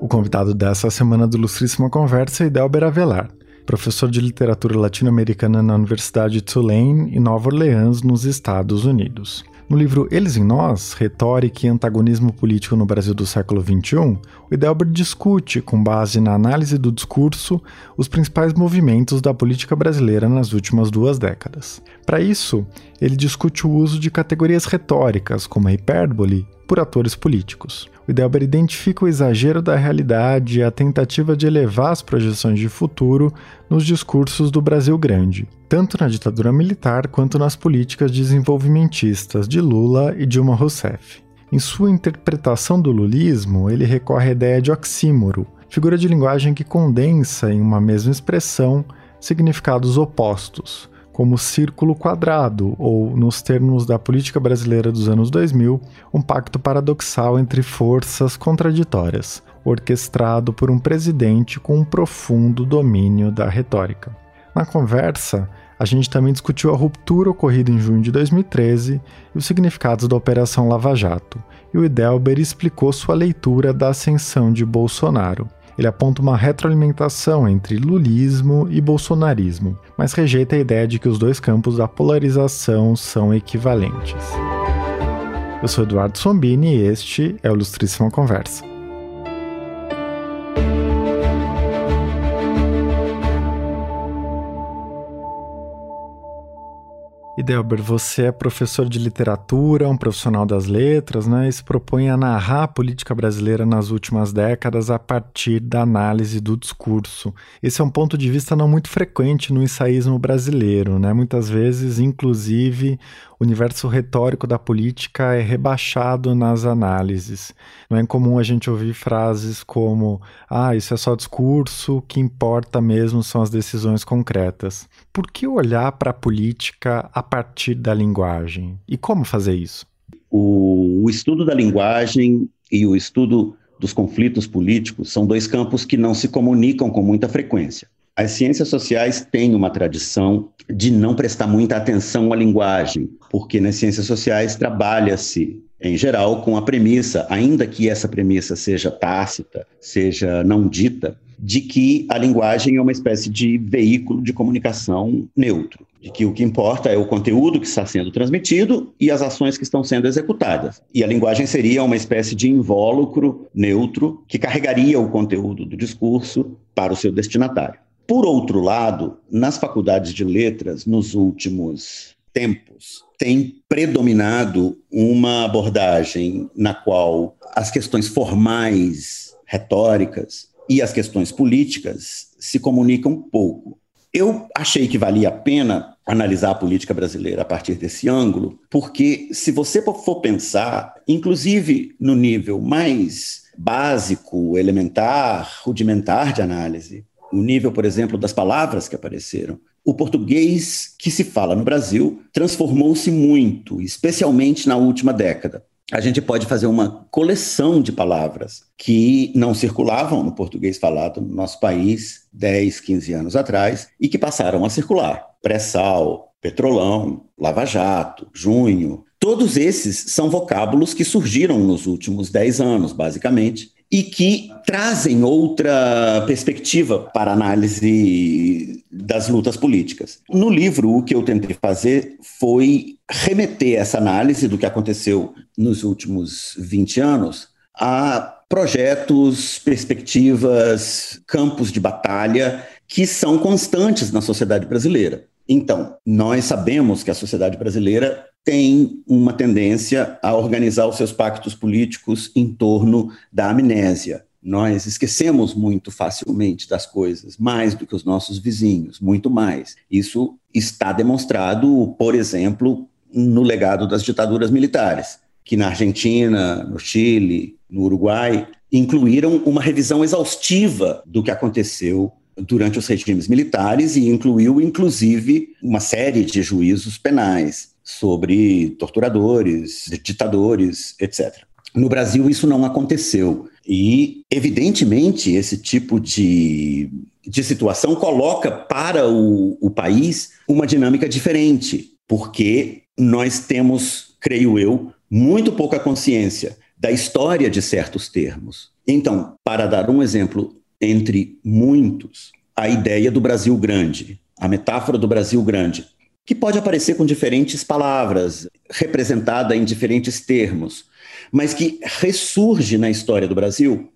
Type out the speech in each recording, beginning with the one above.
O convidado dessa semana do Ilustríssima Conversa é Idelber Avelar, professor de literatura latino-americana na Universidade de Tulane, em Nova Orleans, nos Estados Unidos. No livro Eles em Nós, Retórica e Antagonismo Político no Brasil do século XXI, o Idelbert discute, com base na análise do discurso, os principais movimentos da política brasileira nas últimas duas décadas. Para isso, ele discute o uso de categorias retóricas, como a hipérbole, por atores políticos. O Delber identifica o exagero da realidade e a tentativa de elevar as projeções de futuro nos discursos do Brasil Grande, tanto na ditadura militar quanto nas políticas desenvolvimentistas de Lula e Dilma Rousseff. Em sua interpretação do lulismo, ele recorre à ideia de oxímoro, figura de linguagem que condensa em uma mesma expressão significados opostos, como círculo quadrado, ou, nos termos da política brasileira dos anos 2000, um pacto paradoxal entre forças contraditórias, orquestrado por um presidente com um profundo domínio da retórica. Na conversa, a gente também discutiu a ruptura ocorrida em junho de 2013 e os significados da Operação Lava Jato, e o Idelber explicou sua leitura da ascensão de Bolsonaro ele aponta uma retroalimentação entre lulismo e bolsonarismo, mas rejeita a ideia de que os dois campos da polarização são equivalentes. Eu sou Eduardo Sombini e este é o Ilustríssima Conversa. Delber, você é professor de literatura, um profissional das letras, né? E se propõe a narrar a política brasileira nas últimas décadas a partir da análise do discurso. Esse é um ponto de vista não muito frequente no ensaísmo brasileiro, né? Muitas vezes, inclusive, o universo retórico da política é rebaixado nas análises. Não é incomum a gente ouvir frases como: ah, isso é só discurso, o que importa mesmo são as decisões concretas. Por que olhar para a política a partir da linguagem? E como fazer isso? O, o estudo da linguagem e o estudo dos conflitos políticos são dois campos que não se comunicam com muita frequência. As ciências sociais têm uma tradição de não prestar muita atenção à linguagem, porque nas ciências sociais trabalha-se, em geral, com a premissa, ainda que essa premissa seja tácita, seja não dita, de que a linguagem é uma espécie de veículo de comunicação neutro, de que o que importa é o conteúdo que está sendo transmitido e as ações que estão sendo executadas. E a linguagem seria uma espécie de invólucro neutro que carregaria o conteúdo do discurso para o seu destinatário. Por outro lado, nas faculdades de letras, nos últimos tempos, tem predominado uma abordagem na qual as questões formais, retóricas e as questões políticas se comunicam pouco. Eu achei que valia a pena analisar a política brasileira a partir desse ângulo, porque se você for pensar, inclusive no nível mais básico, elementar, rudimentar de análise, o nível, por exemplo, das palavras que apareceram. O português que se fala no Brasil transformou-se muito, especialmente na última década. A gente pode fazer uma coleção de palavras que não circulavam no português falado no nosso país 10, 15 anos atrás e que passaram a circular. Pré-sal, petrolão, lava-jato, junho. Todos esses são vocábulos que surgiram nos últimos 10 anos, basicamente, e que trazem outra perspectiva para a análise das lutas políticas. No livro, o que eu tentei fazer foi remeter essa análise do que aconteceu nos últimos 20 anos a projetos, perspectivas, campos de batalha que são constantes na sociedade brasileira. Então, nós sabemos que a sociedade brasileira tem uma tendência a organizar os seus pactos políticos em torno da amnésia. Nós esquecemos muito facilmente das coisas, mais do que os nossos vizinhos, muito mais. Isso está demonstrado, por exemplo, no legado das ditaduras militares, que na Argentina, no Chile, no Uruguai, incluíram uma revisão exaustiva do que aconteceu durante os regimes militares e incluiu, inclusive, uma série de juízos penais sobre torturadores, ditadores, etc. No Brasil, isso não aconteceu. E, evidentemente, esse tipo de, de situação coloca para o, o país uma dinâmica diferente, porque nós temos, creio eu, muito pouca consciência da história de certos termos. Então, para dar um exemplo entre muitos, a ideia do Brasil grande, a metáfora do Brasil grande, que pode aparecer com diferentes palavras, representada em diferentes termos, mas que ressurge na história do Brasil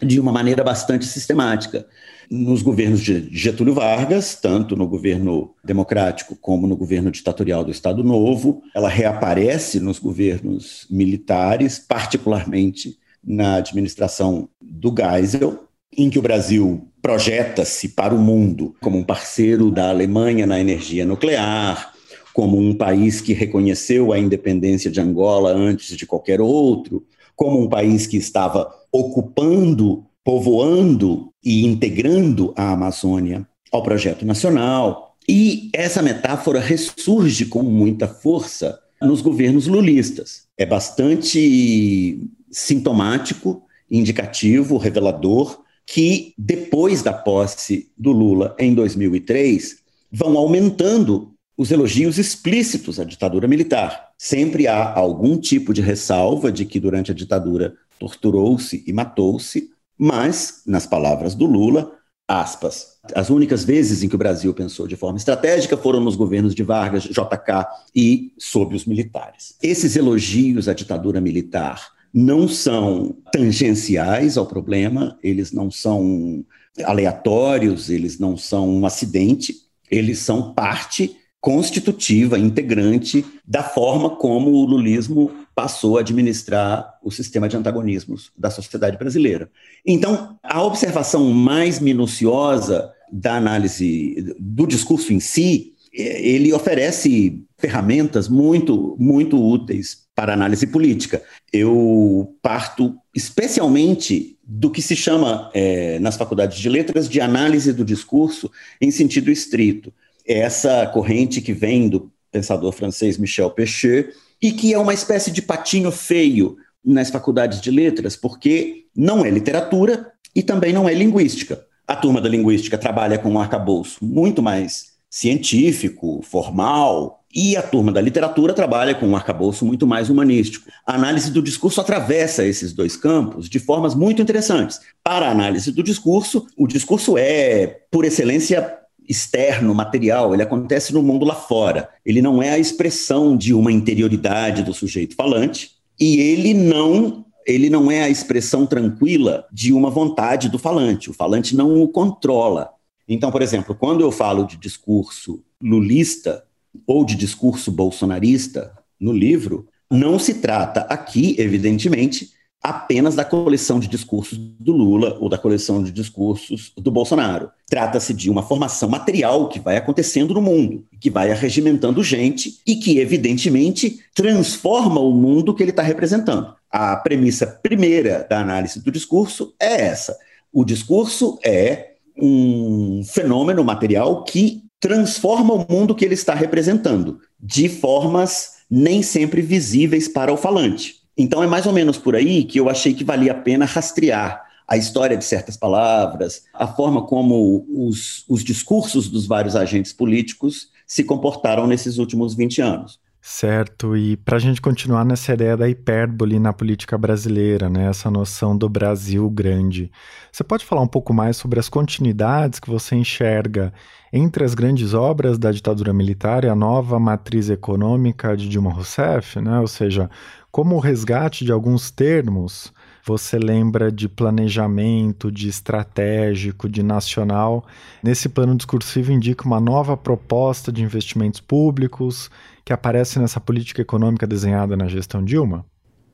de uma maneira bastante sistemática. Nos governos de Getúlio Vargas, tanto no governo democrático como no governo ditatorial do Estado Novo, ela reaparece nos governos militares, particularmente na administração do Geisel, em que o Brasil projeta-se para o mundo como um parceiro da Alemanha na energia nuclear, como um país que reconheceu a independência de Angola antes de qualquer outro, como um país que estava ocupando, povoando e integrando a Amazônia ao projeto nacional. E essa metáfora ressurge com muita força nos governos lulistas. É bastante sintomático, indicativo, revelador que depois da posse do Lula em 2003 vão aumentando os elogios explícitos à ditadura militar. Sempre há algum tipo de ressalva de que durante a ditadura torturou-se e matou-se, mas, nas palavras do Lula, aspas, as únicas vezes em que o Brasil pensou de forma estratégica foram nos governos de Vargas, JK e sob os militares. Esses elogios à ditadura militar não são tangenciais ao problema, eles não são aleatórios, eles não são um acidente, eles são parte constitutiva, integrante da forma como o lulismo passou a administrar o sistema de antagonismos da sociedade brasileira. Então, a observação mais minuciosa da análise do discurso em si, ele oferece ferramentas muito, muito úteis para análise política. Eu parto especialmente do que se chama é, nas faculdades de letras de análise do discurso em sentido estrito essa corrente que vem do pensador francês Michel Pechet e que é uma espécie de patinho feio nas faculdades de letras, porque não é literatura e também não é linguística. A turma da linguística trabalha com um arcabouço muito mais científico, formal, e a turma da literatura trabalha com um arcabouço muito mais humanístico. A análise do discurso atravessa esses dois campos de formas muito interessantes. Para a análise do discurso, o discurso é, por excelência, externo, material, ele acontece no mundo lá fora. Ele não é a expressão de uma interioridade do sujeito falante e ele não ele não é a expressão tranquila de uma vontade do falante. O falante não o controla. Então, por exemplo, quando eu falo de discurso lulista ou de discurso bolsonarista no livro, não se trata aqui, evidentemente, apenas da coleção de discursos do Lula ou da coleção de discursos do Bolsonaro. Trata-se de uma formação material que vai acontecendo no mundo, que vai arregimentando gente e que, evidentemente, transforma o mundo que ele está representando. A premissa primeira da análise do discurso é essa. O discurso é um fenômeno material que transforma o mundo que ele está representando, de formas nem sempre visíveis para o falante. Então é mais ou menos por aí que eu achei que valia a pena rastrear a história de certas palavras, a forma como os, os discursos dos vários agentes políticos se comportaram nesses últimos 20 anos. Certo, e para a gente continuar nessa ideia da hipérbole na política brasileira, né, essa noção do Brasil grande, você pode falar um pouco mais sobre as continuidades que você enxerga entre as grandes obras da ditadura militar e a nova matriz econômica de Dilma Rousseff, né, ou seja, como o resgate de alguns termos você lembra de planejamento, de estratégico, de nacional. Nesse plano discursivo indica uma nova proposta de investimentos públicos que aparece nessa política econômica desenhada na gestão Dilma?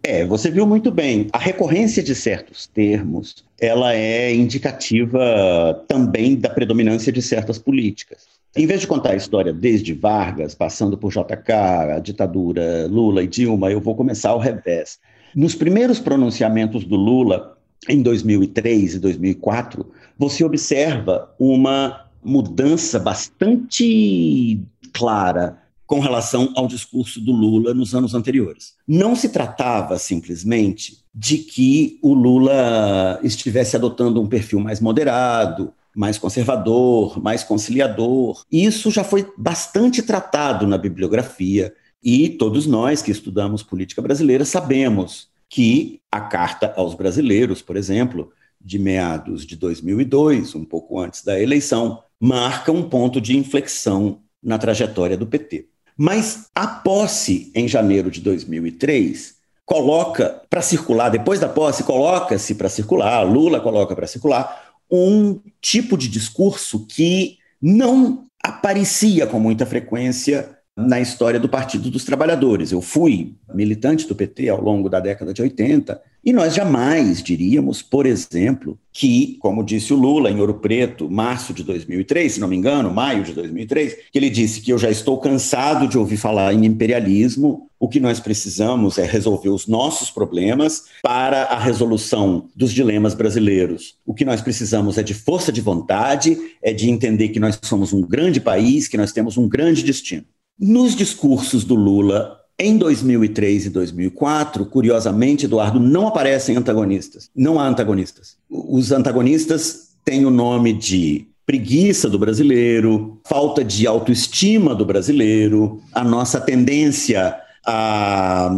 É, você viu muito bem. A recorrência de certos termos, ela é indicativa também da predominância de certas políticas. Em vez de contar a história desde Vargas, passando por JK, a ditadura, Lula e Dilma, eu vou começar ao revés. Nos primeiros pronunciamentos do Lula, em 2003 e 2004, você observa uma mudança bastante clara com relação ao discurso do Lula nos anos anteriores. Não se tratava simplesmente de que o Lula estivesse adotando um perfil mais moderado, mais conservador, mais conciliador. Isso já foi bastante tratado na bibliografia E todos nós que estudamos política brasileira sabemos que a Carta aos Brasileiros, por exemplo, de meados de 2002, um pouco antes da eleição, marca um ponto de inflexão na trajetória do PT. Mas a posse em janeiro de 2003 coloca para circular, depois da posse, coloca-se para circular, Lula coloca para circular um tipo de discurso que não aparecia com muita frequência na história do Partido dos Trabalhadores. Eu fui militante do PT ao longo da década de 80 e nós jamais diríamos, por exemplo, que, como disse o Lula em Ouro Preto, março de 2003, se não me engano, maio de 2003, que ele disse que eu já estou cansado de ouvir falar em imperialismo, o que nós precisamos é resolver os nossos problemas para a resolução dos dilemas brasileiros. O que nós precisamos é de força de vontade, é de entender que nós somos um grande país, que nós temos um grande destino. Nos discursos do Lula em 2003 e 2004, curiosamente, Eduardo, não aparecem antagonistas. Não há antagonistas. Os antagonistas têm o nome de preguiça do brasileiro, falta de autoestima do brasileiro, a nossa tendência a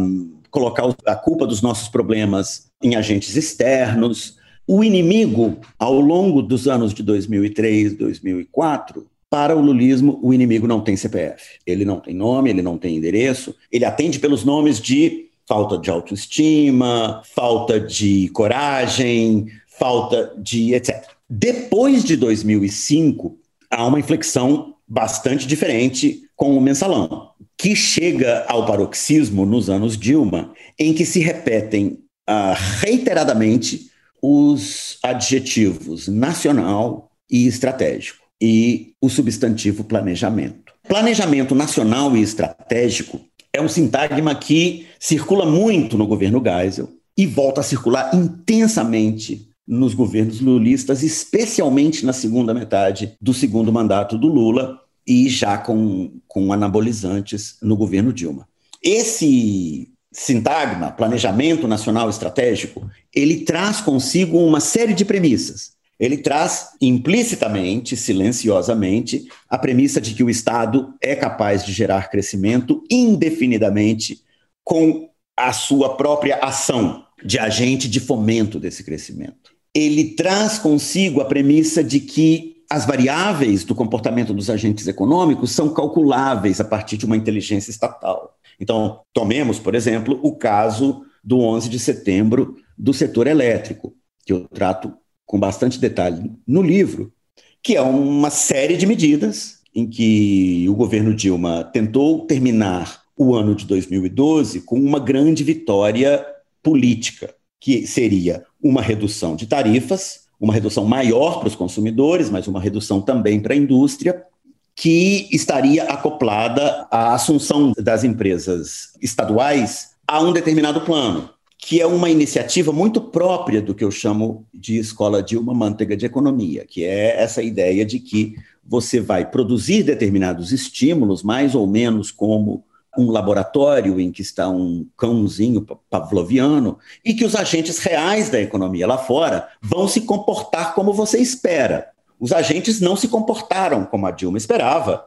colocar a culpa dos nossos problemas em agentes externos. O inimigo, ao longo dos anos de 2003, 2004, para o lulismo, o inimigo não tem CPF. Ele não tem nome, ele não tem endereço, ele atende pelos nomes de falta de autoestima, falta de coragem, falta de etc. Depois de 2005, há uma inflexão bastante diferente com o mensalão, que chega ao paroxismo nos anos Dilma, em que se repetem uh, reiteradamente os adjetivos nacional e estratégico e o substantivo planejamento. Planejamento nacional e estratégico é um sintagma que circula muito no governo Geisel e volta a circular intensamente nos governos lulistas, especialmente na segunda metade do segundo mandato do Lula e já com, com anabolizantes no governo Dilma. Esse sintagma, planejamento nacional estratégico, ele traz consigo uma série de premissas ele traz implicitamente, silenciosamente, a premissa de que o Estado é capaz de gerar crescimento indefinidamente com a sua própria ação de agente de fomento desse crescimento. Ele traz consigo a premissa de que as variáveis do comportamento dos agentes econômicos são calculáveis a partir de uma inteligência estatal. Então, tomemos, por exemplo, o caso do 11 de setembro do setor elétrico, que eu trato com bastante detalhe no livro, que é uma série de medidas em que o governo Dilma tentou terminar o ano de 2012 com uma grande vitória política, que seria uma redução de tarifas, uma redução maior para os consumidores, mas uma redução também para a indústria, que estaria acoplada à assunção das empresas estaduais a um determinado plano que é uma iniciativa muito própria do que eu chamo de escola Dilma Manteiga de Economia, que é essa ideia de que você vai produzir determinados estímulos, mais ou menos como um laboratório em que está um cãozinho pavloviano, e que os agentes reais da economia lá fora vão se comportar como você espera. Os agentes não se comportaram como a Dilma esperava.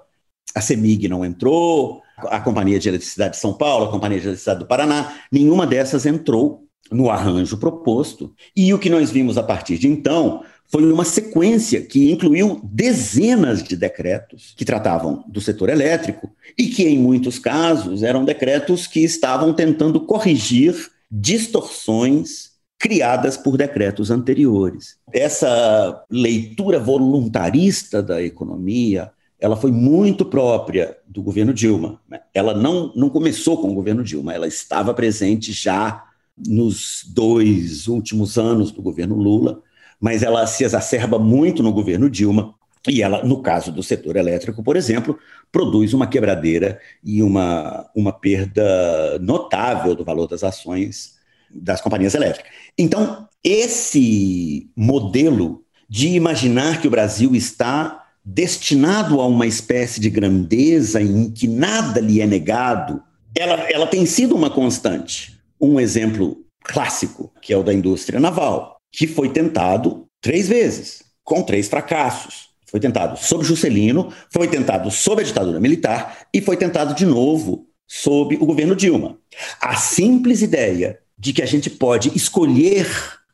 A CEMIG não entrou, a Companhia de Eletricidade de São Paulo, a Companhia de Eletricidade do Paraná, nenhuma dessas entrou no arranjo proposto. E o que nós vimos a partir de então foi uma sequência que incluiu dezenas de decretos que tratavam do setor elétrico e que, em muitos casos, eram decretos que estavam tentando corrigir distorções criadas por decretos anteriores. Essa leitura voluntarista da economia, ela foi muito própria do governo Dilma. Né? Ela não, não começou com o governo Dilma, ela estava presente já nos dois últimos anos do governo Lula, mas ela se exacerba muito no governo Dilma. E ela, no caso do setor elétrico, por exemplo, produz uma quebradeira e uma, uma perda notável do valor das ações das companhias elétricas. Então, esse modelo de imaginar que o Brasil está destinado a uma espécie de grandeza em que nada lhe é negado, ela, ela tem sido uma constante. Um exemplo clássico, que é o da indústria naval, que foi tentado três vezes, com três fracassos. Foi tentado sob Juscelino, foi tentado sob a ditadura militar e foi tentado de novo sob o governo Dilma. A simples ideia de que a gente pode escolher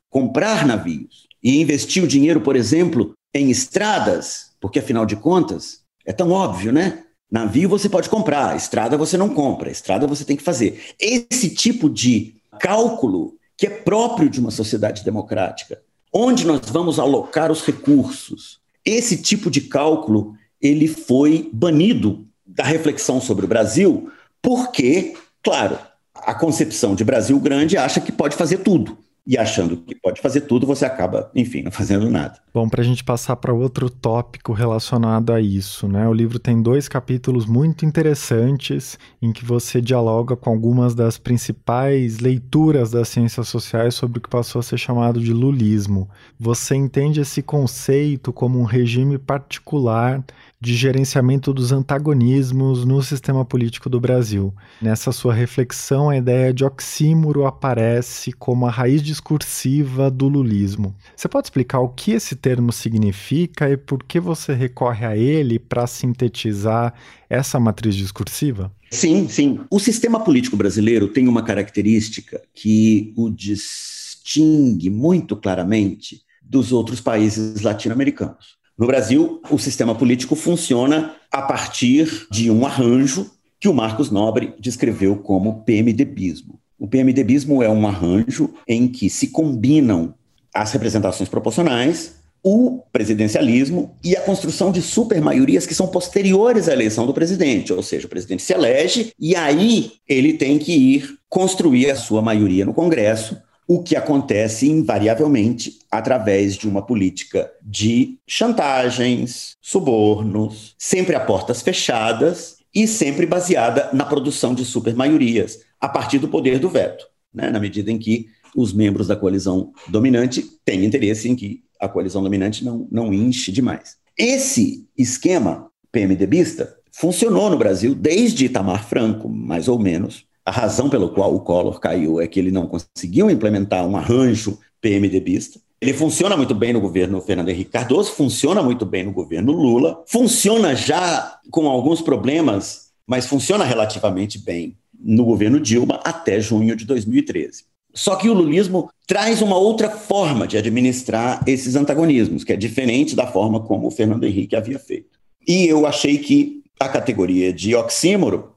comprar navios e investir o dinheiro, por exemplo, em estradas, porque afinal de contas é tão óbvio, né? Navio você pode comprar, estrada você não compra, estrada você tem que fazer. Esse tipo de cálculo que é próprio de uma sociedade democrática, onde nós vamos alocar os recursos. Esse tipo de cálculo ele foi banido da reflexão sobre o Brasil, porque, claro, a concepção de Brasil grande acha que pode fazer tudo e achando que pode fazer tudo, você acaba, enfim, não fazendo nada. Bom, para a gente passar para outro tópico relacionado a isso, né? O livro tem dois capítulos muito interessantes em que você dialoga com algumas das principais leituras das ciências sociais sobre o que passou a ser chamado de lulismo. Você entende esse conceito como um regime particular de gerenciamento dos antagonismos no sistema político do Brasil. Nessa sua reflexão, a ideia de oxímoro aparece como a raiz discursiva do lulismo. Você pode explicar o que esse termo significa e por que você recorre a ele para sintetizar essa matriz discursiva? Sim, sim. O sistema político brasileiro tem uma característica que o distingue muito claramente dos outros países latino-americanos. No Brasil, o sistema político funciona a partir de um arranjo que o Marcos Nobre descreveu como PMDBismo. O PMDBismo é um arranjo em que se combinam as representações proporcionais, o presidencialismo e a construção de supermaiorias que são posteriores à eleição do presidente, ou seja, o presidente se elege e aí ele tem que ir construir a sua maioria no Congresso o que acontece invariavelmente através de uma política de chantagens, subornos, sempre a portas fechadas e sempre baseada na produção de supermaiorias, a partir do poder do veto, né? na medida em que os membros da coalizão dominante têm interesse em que a coalizão dominante não, não enche demais. Esse esquema PMDBista funcionou no Brasil desde Itamar Franco, mais ou menos, a razão pelo qual o Collor caiu é que ele não conseguiu implementar um arranjo PMDBista. Ele funciona muito bem no governo Fernando Henrique Cardoso, funciona muito bem no governo Lula, funciona já com alguns problemas, mas funciona relativamente bem no governo Dilma até junho de 2013. Só que o lulismo traz uma outra forma de administrar esses antagonismos, que é diferente da forma como o Fernando Henrique havia feito. E eu achei que a categoria de oxímoro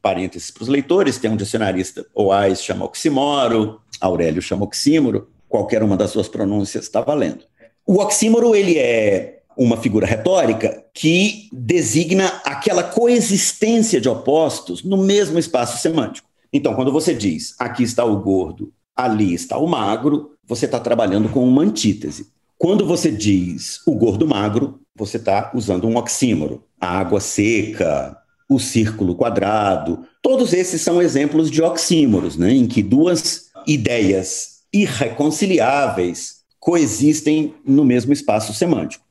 parênteses para os leitores, tem um dicionarista, Oais chama oxímoro, Aurélio chama oxímoro, qualquer uma das suas pronúncias está valendo. O oxímoro, ele é uma figura retórica que designa aquela coexistência de opostos no mesmo espaço semântico. Então, quando você diz aqui está o gordo, ali está o magro, você está trabalhando com uma antítese. Quando você diz o gordo magro, você está usando um oxímoro. A água seca, o círculo quadrado. Todos esses são exemplos de oxímoros, né, em que duas ideias irreconciliáveis coexistem no mesmo espaço semântico.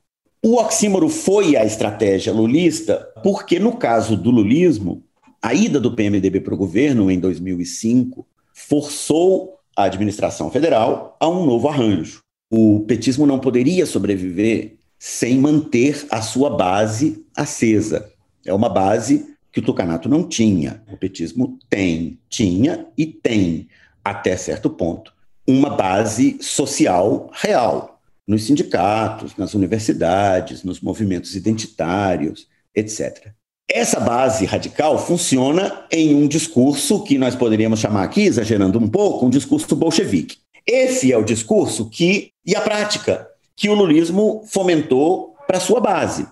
O oxímoro foi a estratégia lulista porque, no caso do lulismo, a ida do PMDB para o governo em 2005 forçou a administração federal a um novo arranjo. O petismo não poderia sobreviver sem manter a sua base acesa. É uma base que o tucanato não tinha. O petismo tem, tinha e tem, até certo ponto, uma base social real nos sindicatos, nas universidades, nos movimentos identitários, etc. Essa base radical funciona em um discurso que nós poderíamos chamar aqui, exagerando um pouco, um discurso bolchevique. Esse é o discurso que e a prática que o lulismo fomentou para sua base.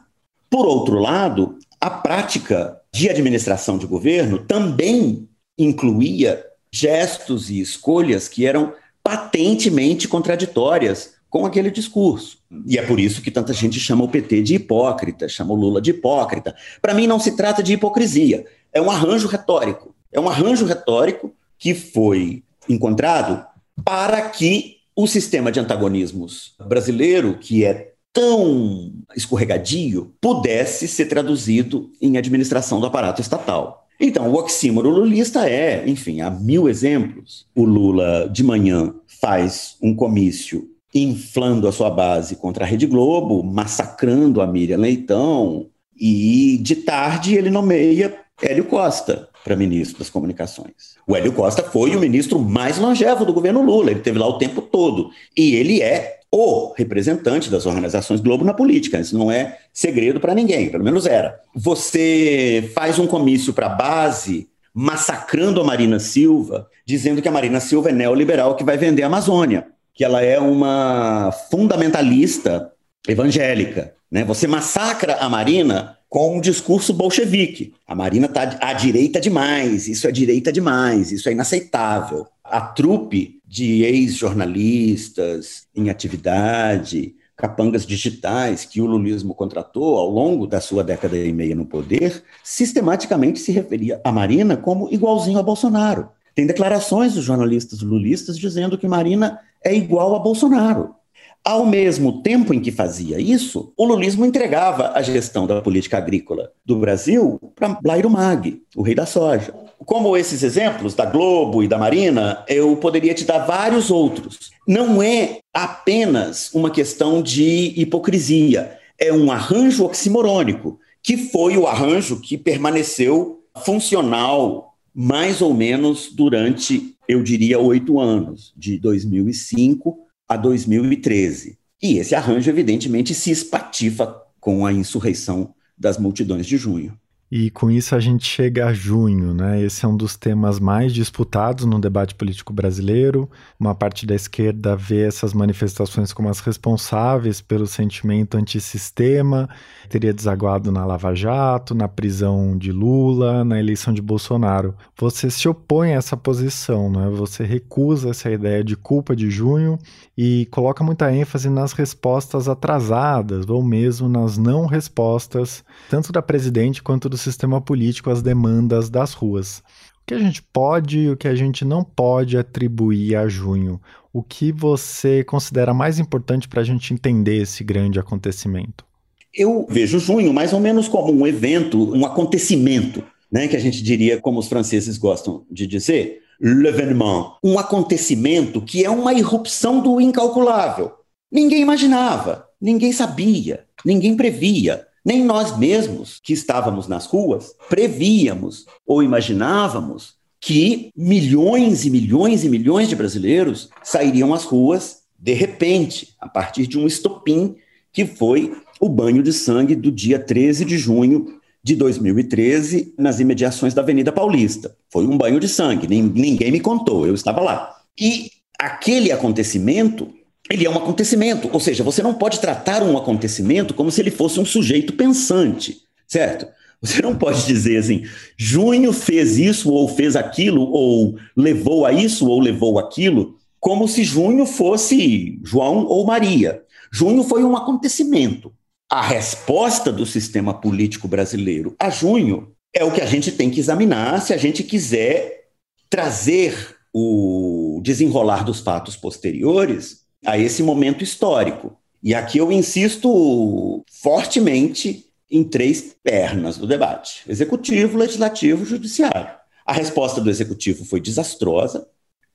Por outro lado, a prática de administração de governo também incluía gestos e escolhas que eram patentemente contraditórias com aquele discurso. E é por isso que tanta gente chama o PT de hipócrita, chama o Lula de hipócrita. Para mim, não se trata de hipocrisia, é um arranjo retórico. É um arranjo retórico que foi encontrado para que o sistema de antagonismos brasileiro, que é tão escorregadio pudesse ser traduzido em administração do aparato estatal. Então, o oxímoro lulista é, enfim, há mil exemplos. O Lula, de manhã, faz um comício inflando a sua base contra a Rede Globo, massacrando a Miriam Leitão, e de tarde ele nomeia Hélio Costa. para ministro das Comunicações. O Hélio Costa foi o ministro mais longevo do governo Lula, ele teve lá o tempo todo. E ele é o representante das organizações Globo na política. Isso não é segredo para ninguém, pelo menos era. Você faz um comício para a base massacrando a Marina Silva, dizendo que a Marina Silva é neoliberal que vai vender a Amazônia, que ela é uma fundamentalista evangélica. Né? Você massacra a Marina com um discurso bolchevique. A Marina está à direita demais, isso é direita demais, isso é inaceitável. A trupe de ex-jornalistas em atividade, capangas digitais que o lulismo contratou ao longo da sua década e meia no poder, sistematicamente se referia a Marina como igualzinho a Bolsonaro. Tem declarações dos jornalistas lulistas dizendo que Marina é igual a Bolsonaro. Ao mesmo tempo em que fazia isso, o lulismo entregava a gestão da política agrícola do Brasil para Blairo Mag, o rei da soja. Como esses exemplos da Globo e da Marina, eu poderia te dar vários outros. Não é apenas uma questão de hipocrisia, é um arranjo oximorônico, que foi o arranjo que permaneceu funcional mais ou menos durante, eu diria, oito anos, de 2005 a 2013. E esse arranjo, evidentemente, se espatifa com a insurreição das multidões de junho. E com isso a gente chega a junho, né? Esse é um dos temas mais disputados no debate político brasileiro. Uma parte da esquerda vê essas manifestações como as responsáveis pelo sentimento antissistema, teria desaguado na Lava Jato, na prisão de Lula, na eleição de Bolsonaro. Você se opõe a essa posição, né? Você recusa essa ideia de culpa de junho e coloca muita ênfase nas respostas atrasadas ou mesmo nas não respostas, tanto da presidente quanto do sistema político às demandas das ruas. O que a gente pode e o que a gente não pode atribuir a junho? O que você considera mais importante para a gente entender esse grande acontecimento? Eu vejo junho mais ou menos como um evento, um acontecimento, né, que a gente diria, como os franceses gostam de dizer, l'événement, um acontecimento que é uma irrupção do incalculável. Ninguém imaginava, ninguém sabia, ninguém previa. Nem nós mesmos, que estávamos nas ruas, prevíamos ou imaginávamos que milhões e milhões e milhões de brasileiros sairiam às ruas de repente, a partir de um estopim que foi o banho de sangue do dia 13 de junho de 2013 nas imediações da Avenida Paulista. Foi um banho de sangue, ninguém me contou, eu estava lá. E aquele acontecimento ele é um acontecimento, ou seja, você não pode tratar um acontecimento como se ele fosse um sujeito pensante, certo? Você não pode dizer assim, junho fez isso ou fez aquilo, ou levou a isso ou levou aquilo, como se junho fosse João ou Maria. Junho foi um acontecimento. A resposta do sistema político brasileiro a junho é o que a gente tem que examinar se a gente quiser trazer o desenrolar dos fatos posteriores a esse momento histórico. E aqui eu insisto fortemente em três pernas do debate: executivo, legislativo, judiciário. A resposta do executivo foi desastrosa.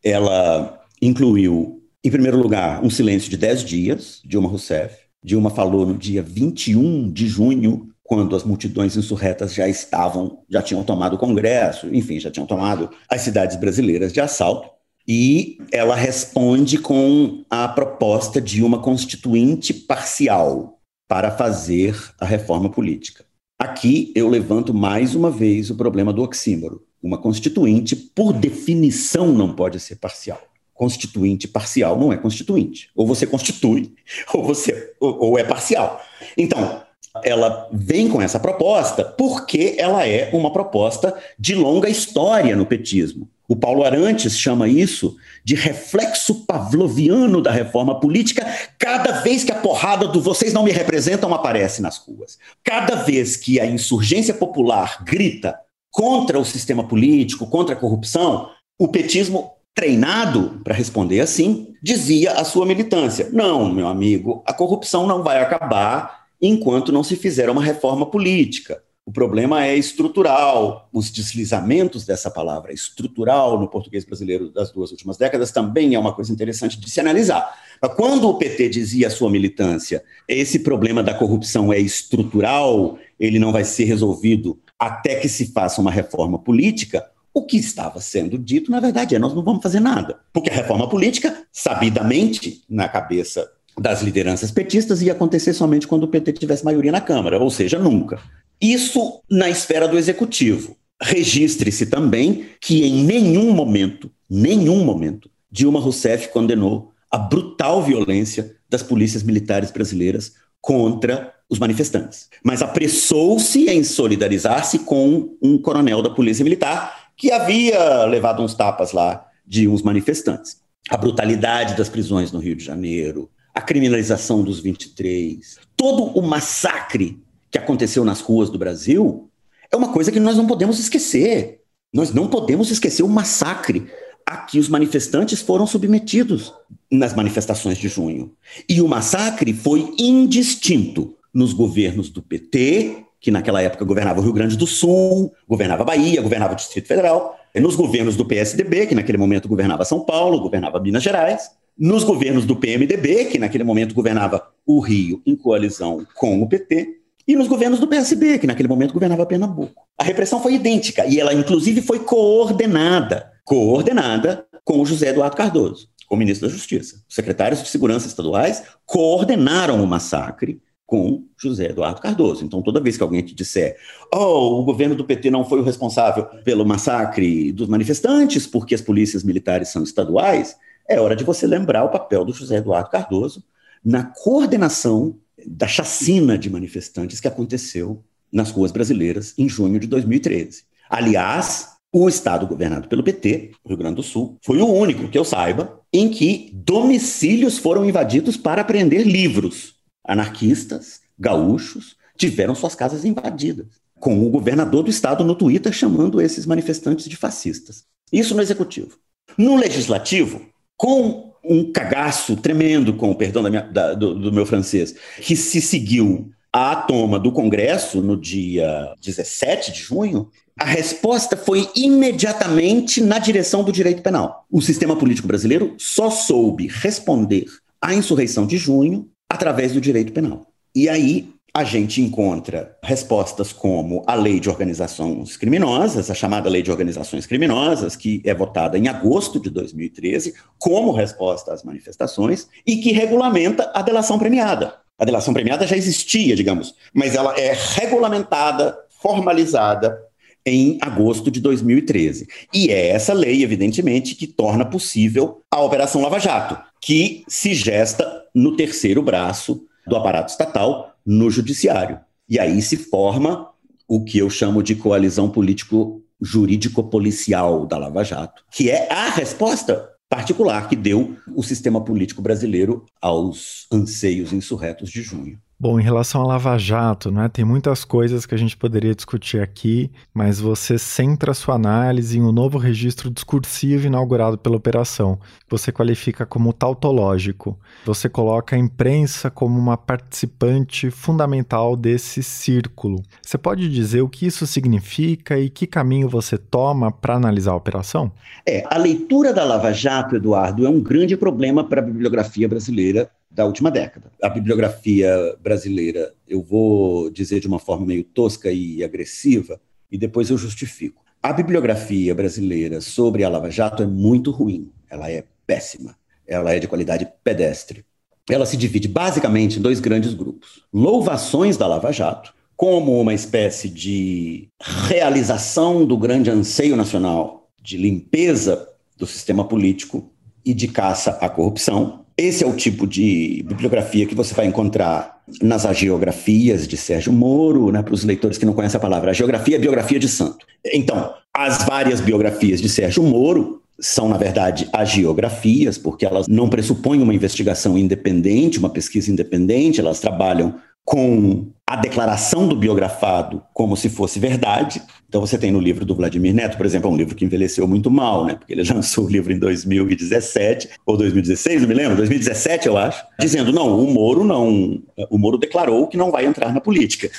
Ela incluiu, em primeiro lugar, um silêncio de 10 dias, Dilma Rousseff. Dilma falou no dia 21 de junho, quando as multidões insurretas já estavam, já tinham tomado o Congresso, enfim, já tinham tomado as cidades brasileiras de assalto e ela responde com a proposta de uma constituinte parcial para fazer a reforma política. Aqui eu levanto mais uma vez o problema do oxímoro. Uma constituinte, por definição, não pode ser parcial. Constituinte parcial não é constituinte. Ou você constitui, ou você ou, ou é parcial. Então, ela vem com essa proposta porque ela é uma proposta de longa história no petismo. O Paulo Arantes chama isso de reflexo pavloviano da reforma política cada vez que a porrada do vocês não me representam aparece nas ruas. Cada vez que a insurgência popular grita contra o sistema político, contra a corrupção, o petismo treinado para responder assim, dizia à sua militância: "Não, meu amigo, a corrupção não vai acabar enquanto não se fizer uma reforma política. O problema é estrutural. Os deslizamentos dessa palavra estrutural no português brasileiro das duas últimas décadas também é uma coisa interessante de se analisar. Quando o PT dizia à sua militância, esse problema da corrupção é estrutural, ele não vai ser resolvido até que se faça uma reforma política, o que estava sendo dito, na verdade, é nós não vamos fazer nada. Porque a reforma política, sabidamente, na cabeça das lideranças petistas, ia acontecer somente quando o PT tivesse maioria na Câmara, ou seja, nunca. Isso na esfera do executivo. Registre-se também que em nenhum momento, nenhum momento, Dilma Rousseff condenou a brutal violência das polícias militares brasileiras contra os manifestantes. Mas apressou-se em solidarizar-se com um coronel da Polícia Militar que havia levado uns tapas lá de uns manifestantes. A brutalidade das prisões no Rio de Janeiro, a criminalização dos 23, todo o massacre que aconteceu nas ruas do Brasil é uma coisa que nós não podemos esquecer. Nós não podemos esquecer o massacre a que os manifestantes foram submetidos nas manifestações de junho. E o massacre foi indistinto nos governos do PT, que naquela época governava o Rio Grande do Sul, governava a Bahia, governava o Distrito Federal, nos governos do PSDB, que naquele momento governava São Paulo, governava Minas Gerais, nos governos do PMDB, que naquele momento governava o Rio em coalizão com o PT, e nos governos do PSB, que naquele momento governava Pernambuco. A repressão foi idêntica e ela, inclusive, foi coordenada coordenada com o José Eduardo Cardoso, como ministro da Justiça. Os secretários de segurança estaduais coordenaram o massacre com José Eduardo Cardoso. Então, toda vez que alguém te disser, oh, o governo do PT não foi o responsável pelo massacre dos manifestantes, porque as polícias militares são estaduais, é hora de você lembrar o papel do José Eduardo Cardoso na coordenação da chacina de manifestantes que aconteceu nas ruas brasileiras em junho de 2013. Aliás, o estado governado pelo PT, Rio Grande do Sul, foi o único que eu saiba em que domicílios foram invadidos para apreender livros. Anarquistas, gaúchos, tiveram suas casas invadidas, com o governador do estado no Twitter chamando esses manifestantes de fascistas. Isso no executivo. No legislativo, com um cagaço tremendo, com o perdão da minha, da, do, do meu francês, que se seguiu à toma do Congresso no dia 17 de junho, a resposta foi imediatamente na direção do direito penal. O sistema político brasileiro só soube responder à insurreição de junho através do direito penal. E aí a gente encontra respostas como a lei de organizações criminosas, a chamada lei de organizações criminosas, que é votada em agosto de 2013, como resposta às manifestações, e que regulamenta a delação premiada. A delação premiada já existia, digamos, mas ela é regulamentada, formalizada em agosto de 2013. E é essa lei, evidentemente, que torna possível a Operação Lava Jato, que se gesta no terceiro braço do aparato estatal, no judiciário. E aí se forma o que eu chamo de coalizão político jurídico-policial da Lava Jato, que é a resposta particular que deu o sistema político brasileiro aos anseios insurretos de junho. Bom, em relação à Lava Jato, né, tem muitas coisas que a gente poderia discutir aqui, mas você centra sua análise em um novo registro discursivo inaugurado pela operação, você qualifica como tautológico. Você coloca a imprensa como uma participante fundamental desse círculo. Você pode dizer o que isso significa e que caminho você toma para analisar a operação? É, a leitura da Lava Jato, Eduardo, é um grande problema para a bibliografia brasileira da última década. A bibliografia brasileira, eu vou dizer de uma forma meio tosca e agressiva, e depois eu justifico. A bibliografia brasileira sobre a Lava Jato é muito ruim, ela é péssima, ela é de qualidade pedestre. Ela se divide basicamente em dois grandes grupos: louvações da Lava Jato, como uma espécie de realização do grande anseio nacional de limpeza do sistema político e de caça à corrupção, esse é o tipo de bibliografia que você vai encontrar nas agiografias de Sérgio Moro, né, para os leitores que não conhecem a palavra. A geografia é biografia de santo. Então, as várias biografias de Sérgio Moro são, na verdade, agiografias, porque elas não pressupõem uma investigação independente, uma pesquisa independente, elas trabalham com a declaração do biografado como se fosse verdade. Então você tem no livro do Vladimir Neto, por exemplo, é um livro que envelheceu muito mal, né? Porque ele lançou o livro em 2017 ou 2016, não me lembro, 2017 eu acho, dizendo não, o Moro não, o Moro declarou que não vai entrar na política.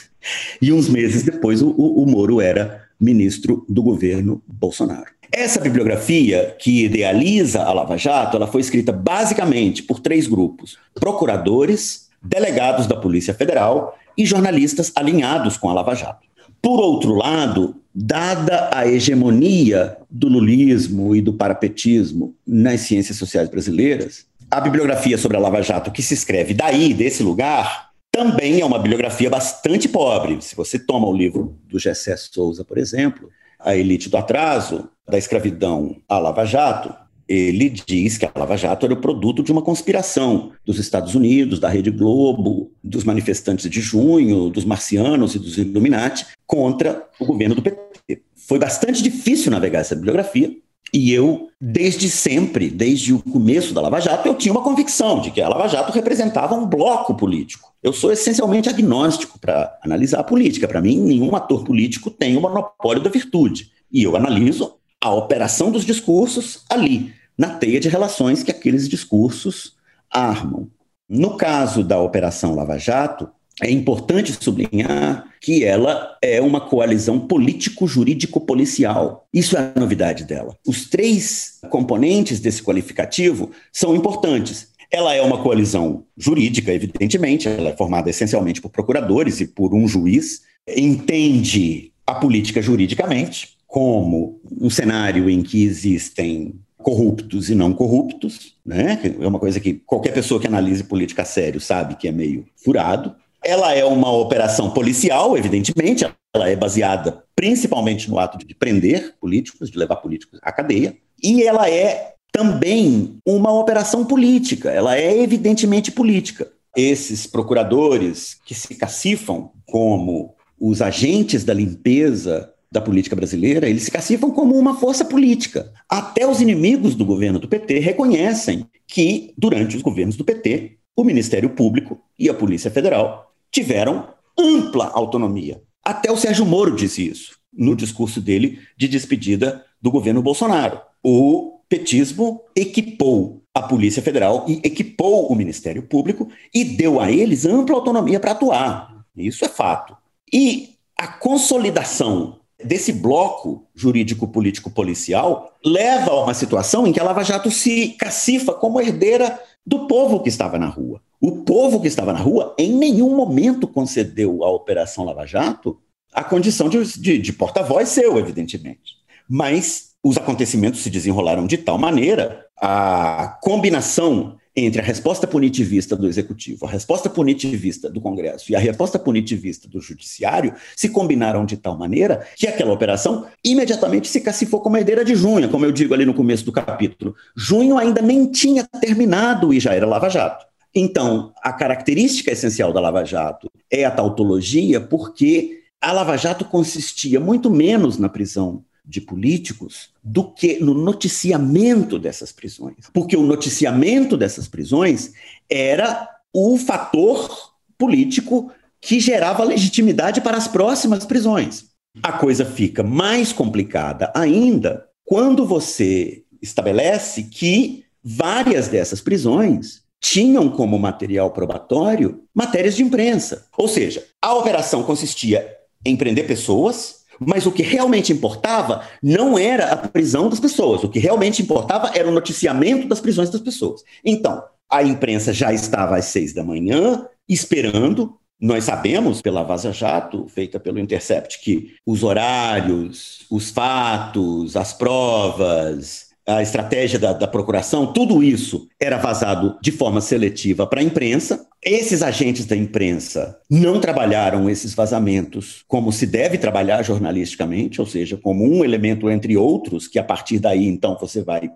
E uns meses depois o, o Moro era ministro do governo Bolsonaro. Essa bibliografia que idealiza a Lava Jato, ela foi escrita basicamente por três grupos: procuradores, delegados da Polícia Federal e jornalistas alinhados com a Lava Jato. Por outro lado, dada a hegemonia do lulismo e do parapetismo nas ciências sociais brasileiras, a bibliografia sobre a Lava Jato que se escreve daí, desse lugar, também é uma bibliografia bastante pobre. Se você toma o livro do Gessé Souza, por exemplo, A Elite do Atraso, da escravidão à Lava Jato, ele diz que a Lava Jato era o produto de uma conspiração dos Estados Unidos, da Rede Globo, dos manifestantes de junho, dos marcianos e dos Illuminati contra o governo do PT. Foi bastante difícil navegar essa bibliografia, e eu, desde sempre, desde o começo da Lava Jato, eu tinha uma convicção de que a Lava Jato representava um bloco político. Eu sou essencialmente agnóstico para analisar a política. Para mim, nenhum ator político tem o monopólio da virtude. E eu analiso a operação dos discursos ali, na teia de relações que aqueles discursos armam. No caso da Operação Lava Jato, é importante sublinhar que ela é uma coalizão político-jurídico-policial. Isso é a novidade dela. Os três componentes desse qualificativo são importantes. Ela é uma coalizão jurídica, evidentemente, ela é formada essencialmente por procuradores e por um juiz, entende a política juridicamente como um cenário em que existem corruptos e não corruptos, né? É uma coisa que qualquer pessoa que analise política sério sabe que é meio furado. Ela é uma operação policial, evidentemente, ela é baseada principalmente no ato de prender políticos, de levar políticos à cadeia, e ela é também uma operação política, ela é evidentemente política. Esses procuradores que se cacifam como os agentes da limpeza da política brasileira, eles se cacifam como uma força política. Até os inimigos do governo do PT reconhecem que, durante os governos do PT, o Ministério Público e a Polícia Federal tiveram ampla autonomia. Até o Sérgio Moro disse isso no discurso dele de despedida do governo Bolsonaro. O petismo equipou a Polícia Federal e equipou o Ministério Público e deu a eles ampla autonomia para atuar. Isso é fato. E a consolidação desse bloco jurídico-político-policial leva a uma situação em que a Lava Jato se cacifa como herdeira do povo que estava na rua. O povo que estava na rua em nenhum momento concedeu à Operação Lava Jato a condição de, de, de porta-voz seu, evidentemente. Mas os acontecimentos se desenrolaram de tal maneira, a combinação entre a resposta punitivista do executivo, a resposta punitivista do Congresso e a resposta punitivista do judiciário se combinaram de tal maneira que aquela operação imediatamente se cacifou como herdeira de junho, como eu digo ali no começo do capítulo. Junho ainda nem tinha terminado e já era Lava Jato. Então, a característica essencial da Lava Jato é a tautologia, porque a Lava Jato consistia muito menos na prisão de políticos do que no noticiamento dessas prisões. Porque o noticiamento dessas prisões era o fator político que gerava legitimidade para as próximas prisões. A coisa fica mais complicada ainda quando você estabelece que várias dessas prisões tinham como material probatório matérias de imprensa. Ou seja, a operação consistia em prender pessoas mas o que realmente importava não era a prisão das pessoas, o que realmente importava era o noticiamento das prisões das pessoas. Então, a imprensa já estava às seis da manhã esperando. Nós sabemos, pela Vaza Jato, feita pelo Intercept, que os horários, os fatos, as provas, a estratégia da, da, procuração, tudo isso era vazado de forma seletiva para a imprensa. Esses agentes da imprensa não trabalharam esses vazamentos como se deve trabalhar jornalisticamente, ou seja, como um elemento entre outros, que a partir daí então você vai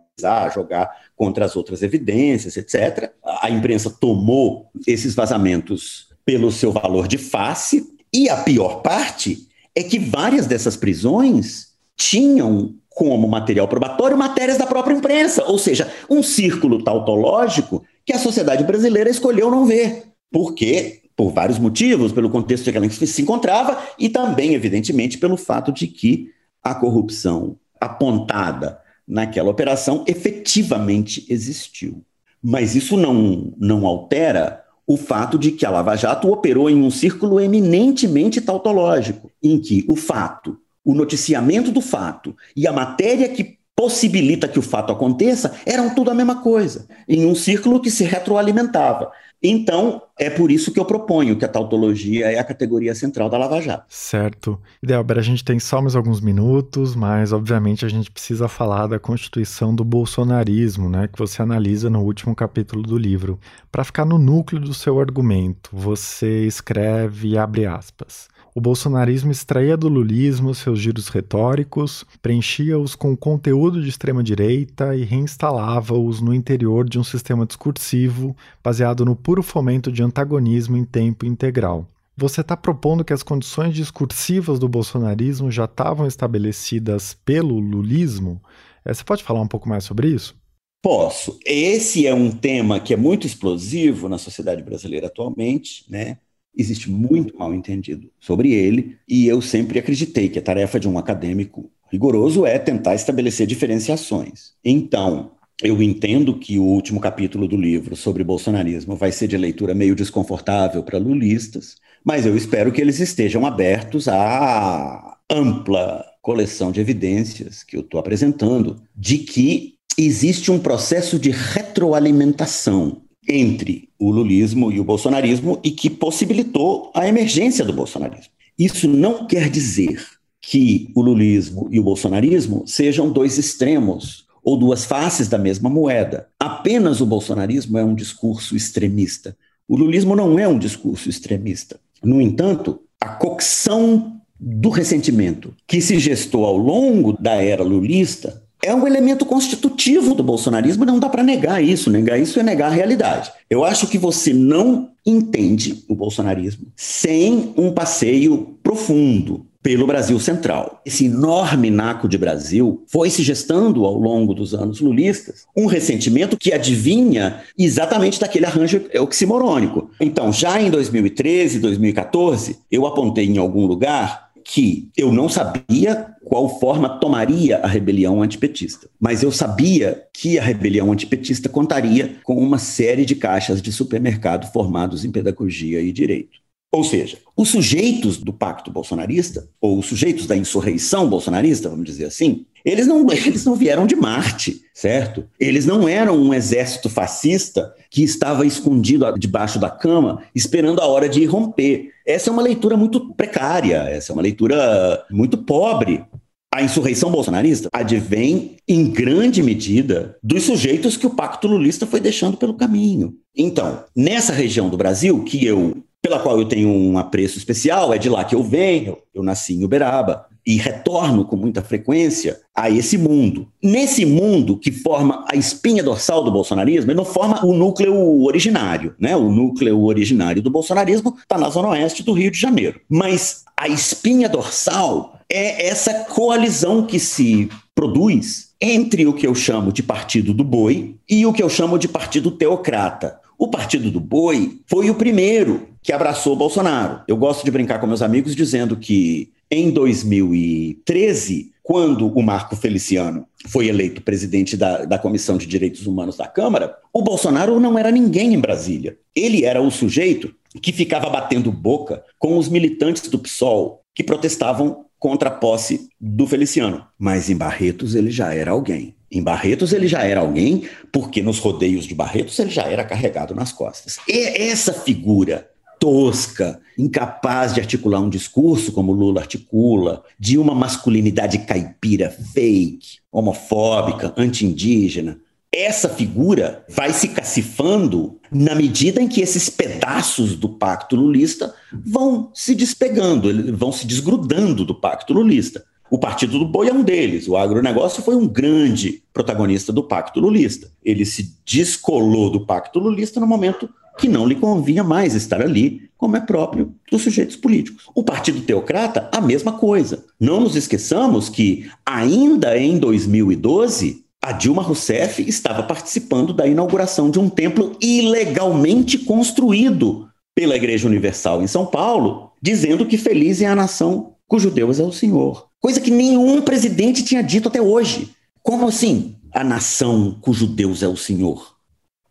jogar contra as outras evidências, etc. A imprensa tomou esses vazamentos pelo seu valor de face, e a pior parte é que várias dessas prisões tinham como material probatório matérias da própria imprensa, ou seja, um círculo tautológico que a sociedade brasileira escolheu não ver. Por quê? Por vários motivos, pelo contexto em que se encontrava e também, evidentemente, pelo fato de que a corrupção apontada naquela operação efetivamente existiu. Mas isso não, não altera o fato de que a Lava Jato operou em um círculo eminentemente tautológico, em que o fato o noticiamento do fato e a matéria que possibilita que o fato aconteça, eram tudo a mesma coisa, em um círculo que se retroalimentava. Então, é por isso que eu proponho que a tautologia é a categoria central da Lava Jato. Certo. Delber, a gente tem só mais alguns minutos, mas obviamente a gente precisa falar da constituição do bolsonarismo, né, que você analisa no último capítulo do livro. Para ficar no núcleo do seu argumento, você escreve, abre aspas, o bolsonarismo extraía do lulismo seus giros retóricos, preenchia-os com conteúdo de extrema-direita e reinstalava-os no interior de um sistema discursivo baseado no puro fomento de antagonismo em tempo integral. Você está propondo que as condições discursivas do bolsonarismo já estavam estabelecidas pelo lulismo? É, você pode falar um pouco mais sobre isso? Posso. Esse é um tema que é muito explosivo na sociedade brasileira atualmente, né? Existe muito mal entendido sobre ele, e eu sempre acreditei que a tarefa de um acadêmico rigoroso é tentar estabelecer diferenciações. Então, eu entendo que o último capítulo do livro sobre bolsonarismo vai ser de leitura meio desconfortável para lulistas, mas eu espero que eles estejam abertos à ampla coleção de evidências que eu estou apresentando de que existe um processo de retroalimentação entre o lulismo e o bolsonarismo e que possibilitou a emergência do bolsonarismo. Isso não quer dizer que o lulismo e o bolsonarismo sejam dois extremos ou duas faces da mesma moeda. Apenas o bolsonarismo é um discurso extremista. O lulismo não é um discurso extremista. No entanto, a cocção do ressentimento que se gestou ao longo da era lulista é um elemento constitutivo do bolsonarismo, não dá para negar isso. Negar isso é negar a realidade. Eu acho que você não entende o bolsonarismo sem um passeio profundo pelo Brasil Central. Esse enorme naco de Brasil foi se gestando ao longo dos anos lulistas um ressentimento que adivinha exatamente daquele arranjo oximorônico. Então, já em 2013, 2014, eu apontei em algum lugar que eu não sabia qual forma tomaria a rebelião antipetista, mas eu sabia que a rebelião antipetista contaria com uma série de caixas de supermercado formados em pedagogia e direito. Ou seja, os sujeitos do pacto bolsonarista, ou os sujeitos da insurreição bolsonarista, vamos dizer assim, eles não, eles não vieram de Marte, certo? Eles não eram um exército fascista que estava escondido debaixo da cama, esperando a hora de irromper. Essa é uma leitura muito precária, essa é uma leitura muito pobre. A insurreição bolsonarista advém, em grande medida, dos sujeitos que o Pacto Lulista foi deixando pelo caminho. Então, nessa região do Brasil, que eu pela qual eu tenho um apreço especial, é de lá que eu venho, eu nasci em Uberaba e retorno com muita frequência a esse mundo. Nesse mundo que forma a espinha dorsal do bolsonarismo, ele não forma o núcleo originário, né? O núcleo originário do bolsonarismo está na zona oeste do Rio de Janeiro. Mas a espinha dorsal é essa coalizão que se produz entre o que eu chamo de partido do boi e o que eu chamo de partido teocrata. O Partido do Boi foi o primeiro que abraçou Bolsonaro. Eu gosto de brincar com meus amigos dizendo que em 2013, quando o Marco Feliciano foi eleito presidente da, da Comissão de Direitos Humanos da Câmara, o Bolsonaro não era ninguém em Brasília. Ele era o sujeito que ficava batendo boca com os militantes do PSOL que protestavam contra a posse do Feliciano. Mas em Barretos ele já era alguém. Em Barretos ele já era alguém, porque nos rodeios de Barretos ele já era carregado nas costas. E essa figura tosca, incapaz de articular um discurso como Lula articula, de uma masculinidade caipira fake, homofóbica, anti-indígena, essa figura vai se cacifando na medida em que esses pedaços do pacto lulista vão se despegando, vão se desgrudando do pacto lulista. O Partido do Boi é um deles. O agronegócio foi um grande protagonista do Pacto Lulista. Ele se descolou do Pacto Lulista no momento que não lhe convinha mais estar ali, como é próprio dos sujeitos políticos. O Partido Teocrata, a mesma coisa. Não nos esqueçamos que, ainda em 2012, a Dilma Rousseff estava participando da inauguração de um templo ilegalmente construído pela Igreja Universal em São Paulo, dizendo que feliz é a nação cujo Deus é o Senhor. Coisa que nenhum presidente tinha dito até hoje. Como assim? A nação cujo Deus é o Senhor.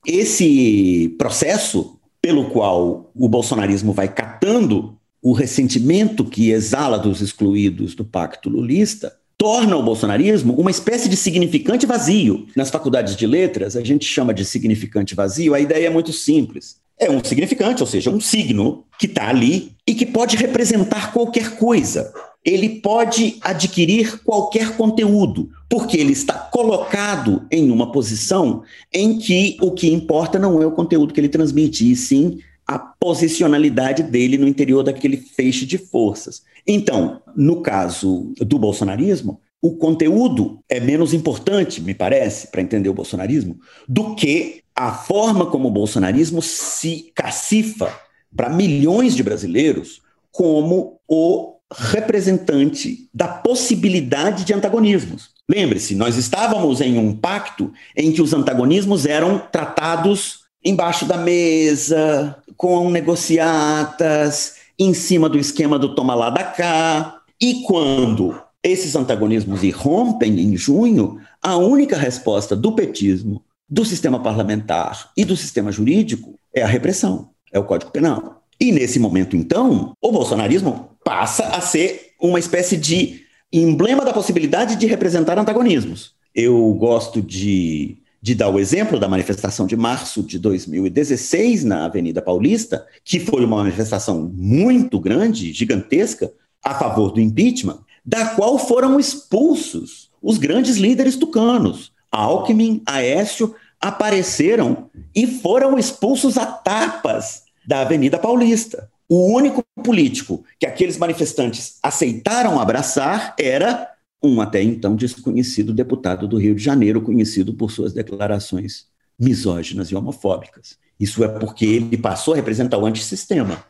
Esse processo pelo qual o bolsonarismo vai catando o ressentimento que exala dos excluídos do pacto lulista torna o bolsonarismo uma espécie de significante vazio. Nas faculdades de letras, a gente chama de significante vazio, a ideia é muito simples. É um significante, ou seja, um signo que está ali e que pode representar qualquer coisa. Ele pode adquirir qualquer conteúdo, porque ele está colocado em uma posição em que o que importa não é o conteúdo que ele transmite, e sim a posicionalidade dele no interior daquele feixe de forças. Então, no caso do bolsonarismo, o conteúdo é menos importante, me parece, para entender o bolsonarismo, do que a forma como o bolsonarismo se cacifa para milhões de brasileiros como o representante da possibilidade de antagonismos. Lembre-se, nós estávamos em um pacto em que os antagonismos eram tratados embaixo da mesa, com negociatas, em cima do esquema do toma lá da cá. E quando esses antagonismos irrompem em junho, a única resposta do petismo, do sistema parlamentar e do sistema jurídico é a repressão, é o Código Penal. E nesse momento, então, o bolsonarismo passa a ser uma espécie de emblema da possibilidade de representar antagonismos. Eu gosto de de dar o exemplo da manifestação de março de 2016 na Avenida Paulista, que foi uma manifestação muito grande, gigantesca, a favor do impeachment, da qual foram expulsos os grandes líderes tucanos. Alckmin, Aécio apareceram e foram expulsos a tapas da Avenida Paulista. O único político que aqueles manifestantes aceitaram abraçar era um até então desconhecido deputado do Rio de Janeiro, conhecido por suas declarações misóginas e homofóbicas. Isso é porque ele passou a representar o antissistema.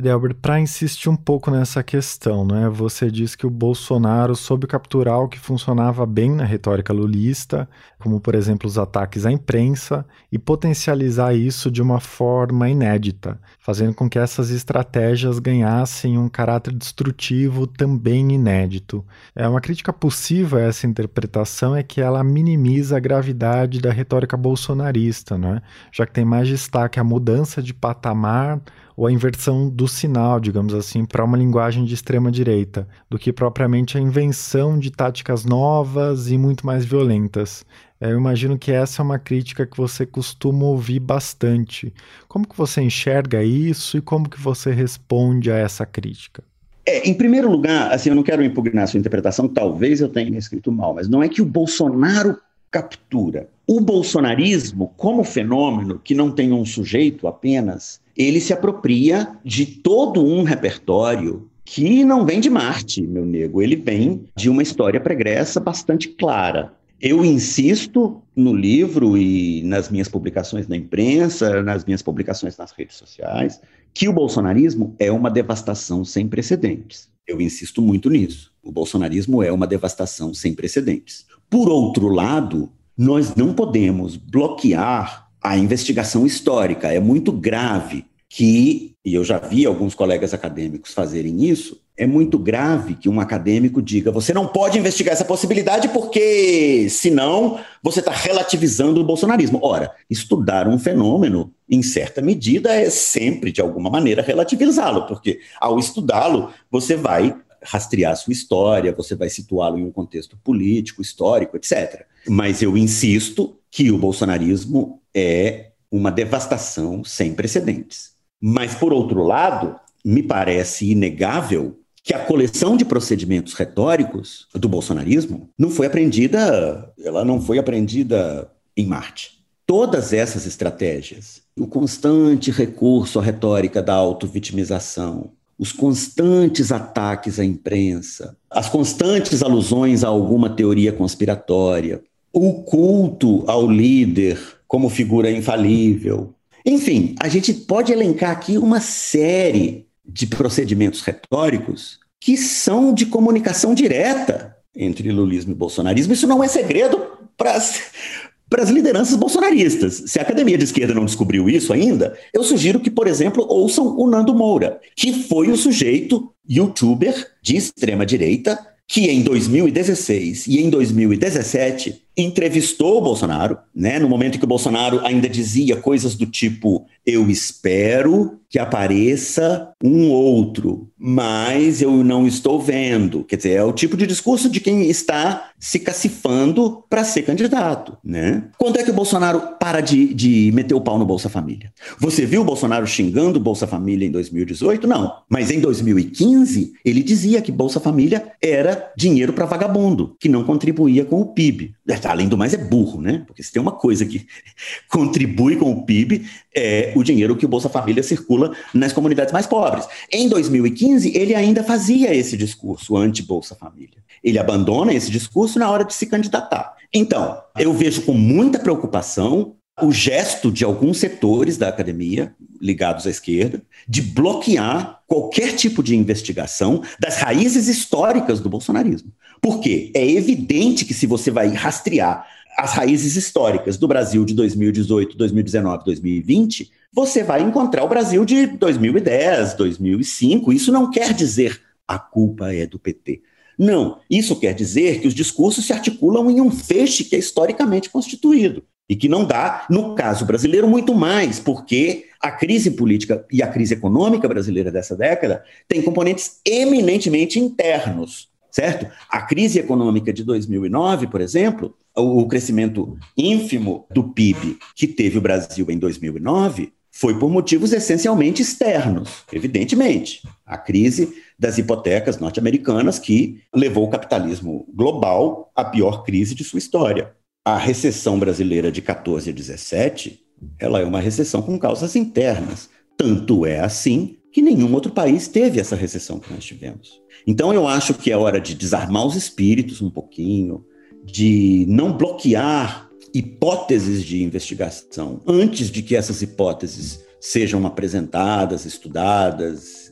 Delbert, para insistir um pouco nessa questão, né? Você diz que o Bolsonaro soube capturar o que funcionava bem na retórica lulista, como por exemplo os ataques à imprensa, e potencializar isso de uma forma inédita, fazendo com que essas estratégias ganhassem um caráter destrutivo também inédito. É uma crítica possível a essa interpretação é que ela minimiza a gravidade da retórica bolsonarista, né? Já que tem mais destaque a mudança de patamar ou a inversão do sinal, digamos assim, para uma linguagem de extrema direita, do que propriamente a invenção de táticas novas e muito mais violentas. É, eu imagino que essa é uma crítica que você costuma ouvir bastante. Como que você enxerga isso e como que você responde a essa crítica? É, em primeiro lugar, assim, eu não quero impugnar a sua interpretação, talvez eu tenha escrito mal, mas não é que o Bolsonaro captura. O bolsonarismo, como fenômeno que não tem um sujeito apenas, ele se apropria de todo um repertório que não vem de Marte, meu nego, ele vem de uma história pregressa bastante clara. Eu insisto no livro e nas minhas publicações na imprensa, nas minhas publicações nas redes sociais, que o bolsonarismo é uma devastação sem precedentes. Eu insisto muito nisso. O bolsonarismo é uma devastação sem precedentes. Por outro lado, nós não podemos bloquear a investigação histórica. É muito grave que, e eu já vi alguns colegas acadêmicos fazerem isso, é muito grave que um acadêmico diga: você não pode investigar essa possibilidade porque, senão, você está relativizando o bolsonarismo. Ora, estudar um fenômeno, em certa medida, é sempre, de alguma maneira, relativizá-lo, porque ao estudá-lo, você vai rastrear sua história, você vai situá-lo em um contexto político, histórico, etc. Mas eu insisto que o bolsonarismo é uma devastação sem precedentes. Mas, por outro lado, me parece inegável que a coleção de procedimentos retóricos do bolsonarismo não foi aprendida, ela não foi aprendida em Marte. Todas essas estratégias, o constante recurso à retórica da autovitimização, os constantes ataques à imprensa, as constantes alusões a alguma teoria conspiratória, o culto ao líder como figura infalível, enfim, a gente pode elencar aqui uma série de procedimentos retóricos que são de comunicação direta entre lulismo e bolsonarismo. Isso não é segredo para as lideranças bolsonaristas. Se a academia de esquerda não descobriu isso ainda, eu sugiro que, por exemplo, ouçam o Nando Moura, que foi o sujeito youtuber de extrema direita que em 2016 e em 2017 entrevistou o Bolsonaro, né, no momento em que o Bolsonaro ainda dizia coisas do tipo: eu espero que apareça um outro, mas eu não estou vendo. Quer dizer, é o tipo de discurso de quem está se cacifando para ser candidato, né? Quando é que o Bolsonaro para de, de meter o pau no Bolsa Família? Você viu o Bolsonaro xingando o Bolsa Família em 2018? Não. Mas em 2015, ele dizia que Bolsa Família era dinheiro para vagabundo, que não contribuía com o PIB. Além do mais, é burro, né? Porque se tem uma coisa que contribui com o PIB, é o dinheiro que o Bolsa Família circula nas comunidades mais pobres. Em 2015, ele ainda fazia esse discurso anti-Bolsa Família. Ele abandona esse discurso na hora de se candidatar. Então, eu vejo com muita preocupação o gesto de alguns setores da academia, ligados à esquerda, de bloquear qualquer tipo de investigação das raízes históricas do bolsonarismo. Por quê? É evidente que se você vai rastrear as raízes históricas do Brasil de 2018, 2019, 2020, você vai encontrar o Brasil de 2010, 2005. Isso não quer dizer a culpa é do PT. Não, isso quer dizer que os discursos se articulam em um feixe que é historicamente constituído e que não dá, no caso brasileiro, muito mais, porque a crise política e a crise econômica brasileira dessa década tem componentes eminentemente internos certo? A crise econômica de 2009, por exemplo, o crescimento ínfimo do PIB que teve o Brasil em 2009 foi por motivos essencialmente externos, evidentemente. A crise das hipotecas norte-americanas que levou o capitalismo global à pior crise de sua história. A recessão brasileira de 14 a 17, ela é uma recessão com causas internas. Tanto é assim que nenhum outro país teve essa recessão que nós tivemos. Então eu acho que é hora de desarmar os espíritos um pouquinho, de não bloquear hipóteses de investigação antes de que essas hipóteses sejam apresentadas, estudadas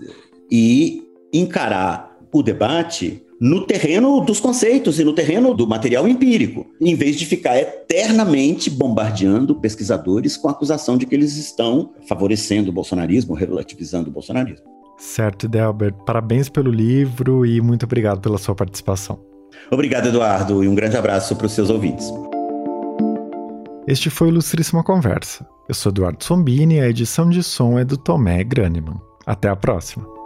e encarar o debate no terreno dos conceitos e no terreno do material empírico, em vez de ficar eternamente bombardeando pesquisadores com a acusação de que eles estão favorecendo o bolsonarismo, relativizando o bolsonarismo. Certo, Delbert. Parabéns pelo livro e muito obrigado pela sua participação. Obrigado, Eduardo, e um grande abraço para os seus ouvintes. Este foi o Ilustríssima Conversa. Eu sou Eduardo Sombini e a edição de som é do Tomé Graneman. Até a próxima.